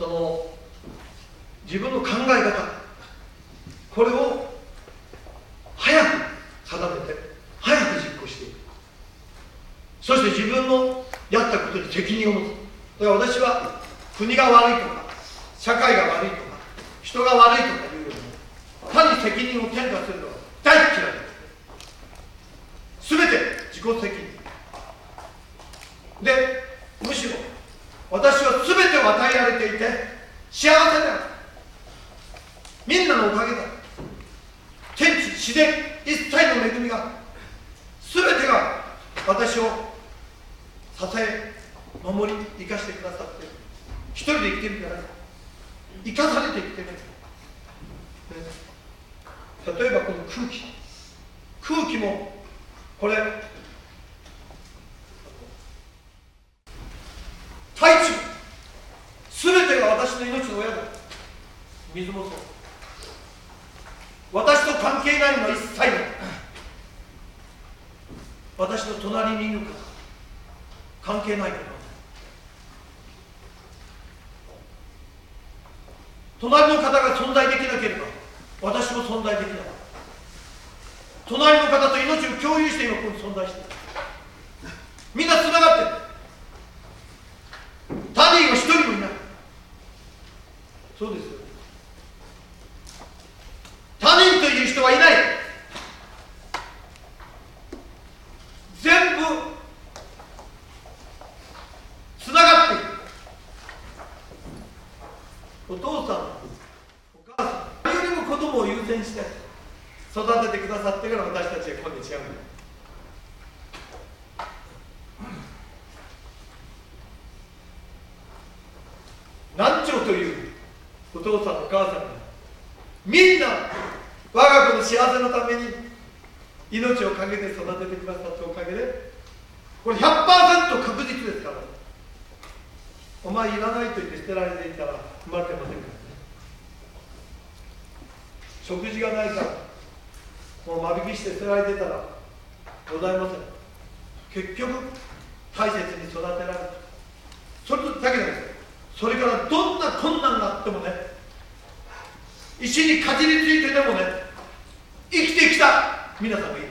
その自分の考え方これを早く定めて早く実行していく。そして自分のやったことに責任を持つ。だから私は国が悪いとか社会が悪いとか人が悪いとかいうよりも他に責任を転嫁するのは大嫌い。です全て自己責任。でむしろ私は全てを与えられていて幸せだみんなのおかげだ天地自然一切の恵みが全てが私を支え守り生かしてくださって一人で生きてるんじゃない生かされて生きてる、ね、例えばこの空気空気もこれ大地全てが私の命の親だ。水もそう私と関係ないのは一切ない私の隣にいるか関係ないから隣の方が存在できなければ私も存在できない隣の方と命を共有して今ここに存在している。みんなつながってる他人は一人もいないそうですよ他人という人はいない全部つながっているお父さんお母さんよりも子供を優先して育ててくださってから私たちは今日違うんだ何兆というお父さんお母さんがみんな我が子の幸せのために命をかけて育ててくださったおかげでこれ100%確実ですからお前いらないと言って捨てられていたら生まれてませんから食事がないからもう間引きして捨てられてたらございません。結局大切に育てられるそれだけですそれからどんな困難があってもね石にかじりついてでもね生きてきた皆さんがいる。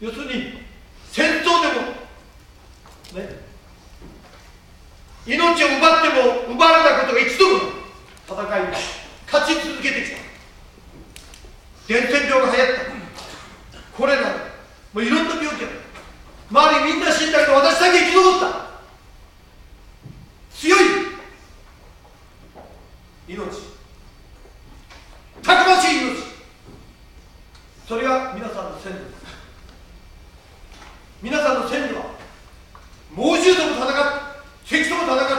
要するに戦争でもね命を奪っても奪われたことが一度も戦い勝ち続けてきた。伝染病が流行った。これなもういろんな病気ある。周りみんな死んだけど私だけ生き残った強い命たくましい命それが皆さんの先祖です皆さんの先祖は猛獣とも戦って敵とも戦って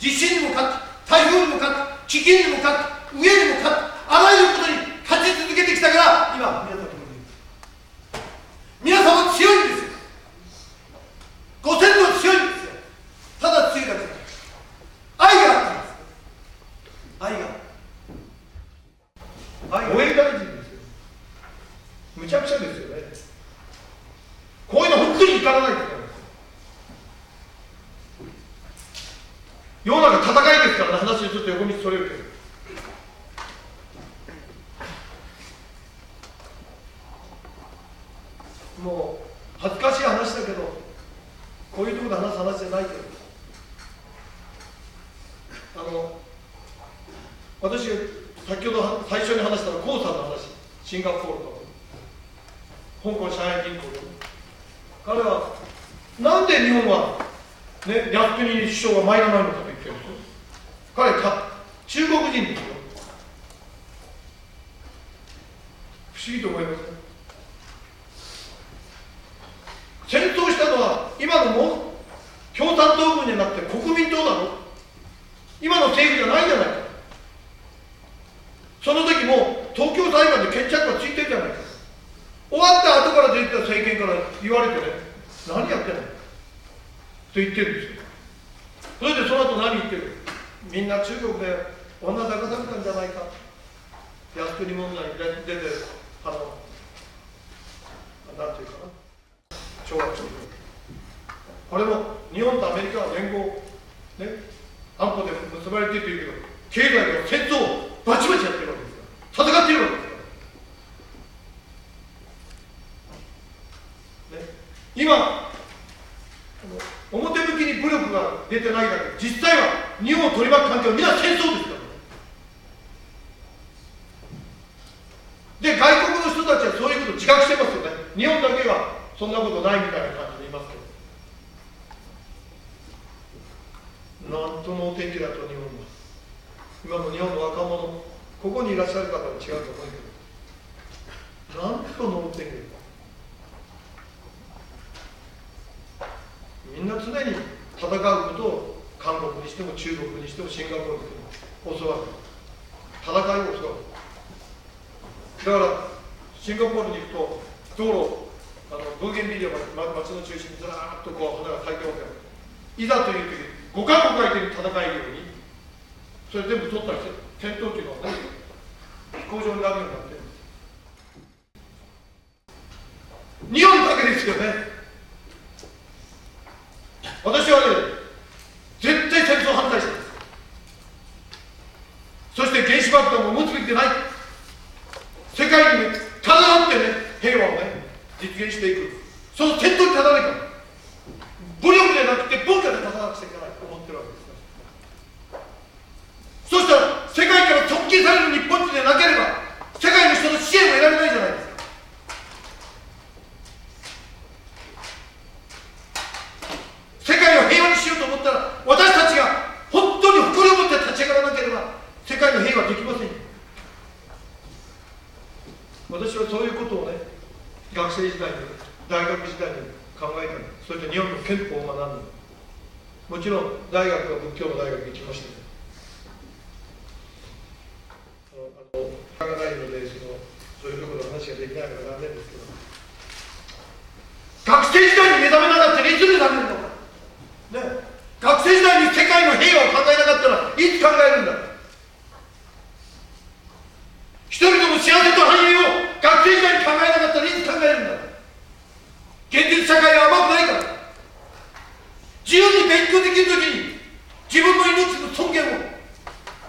地震にも勝って台風にも勝って飢饉にも勝って飢えにも勝ってあらゆることに勝ち続けてきたから今皆さんと皆さんは強いんですよご先祖は強いんですよただ強いだけ愛があったんです愛が愛護衛大臣ですよむちゃくちゃですよねこういうの本当に至らないと思います世のですからね話をちょっと横道それる。けどもう恥ずかしい話だけどこういうところで話す話じゃないけど。あの私先ほど最初に話したのは江さんの話。シンガポールと。香港上海銀行で彼はなんで日本はね靖国首相がマイナーなのかと言ってるんですよ彼か中国人ですよ。不思議と思います。戦争したのは今のも共産党軍になって国民党だろ今の政府じゃないじゃないか。その時も東京裁判で決着がついてるじゃないか。終わった後から出てた政権から言われてね何やってんの？と言ってるんですよ。それでその後何言ってるみんな中国で女抱かされたんじゃないか。靖国問題に出てあのなんていうかな。懲悪庁これも日本とアメリカは連合ね安保で結ばれているというけど経済では戦争をバチバチやってるわけですから戦っているわけですから、ね、今表向きに武力が出てないだけ実際は日本を取り巻く環境は皆戦争ですからで外国の人たちはそういうことを自覚してますよね。日本だけがそんなことないみたいな感じで言いますけどなんともお天気だと日本は今の日本の若者ここにいらっしゃる方は違うと思うけど。なんとのお天気みんな常に戦うことを韓国にしても中国にしてもシンガポールにしても教わる戦いを教わるだからシンガポールに行くと道路あのブーゲンビリアまで街の中心にずらっとこう花が咲いてますよいざという時5か国相手に戦えるようにそれ全部取ったりして戦闘機の飛行場になるようになってる日本だけですよね。私はね絶対戦争反対してますそして原子爆弾も持つべきでない世界にねただなってね平和をね実現していくその先頭に立たないから武力でなくて文化で立たなくちゃいけないと思ってるわけですそしたら世界から直近される日本人でなければ世界の人の支援を得られないじゃないですか。世界を平和にしようと思ったら私たちが本当に誇りを持って立ち上がらなければ世界の平和できません私はそういうことをね学生時代に大学時代にそして日本の憲法を学んだもちろん大学は仏教の大学に行きました。けどあの時間がないのでそのそういうところの話ができないから残念ですけど。学生時代に目覚めなかったらいつ目覚めるのかね学生時代に世界の平和を考えなかったらいつ考えるんだ人々の幸せと繁栄を学生時代に考えなかったらいつ考えるんだ現実社会は甘くないから自由に勉強できるときに自分の命の尊厳を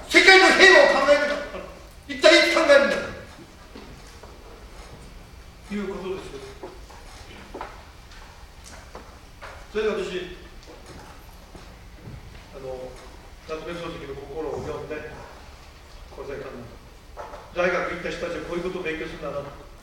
世界の平和を考えなかったら一体いつ考えるんだ。ということですよ。それで私あの夏目漱石の心を読んでこれで考えた大学行った人たちはこういうことを勉強するんだな。と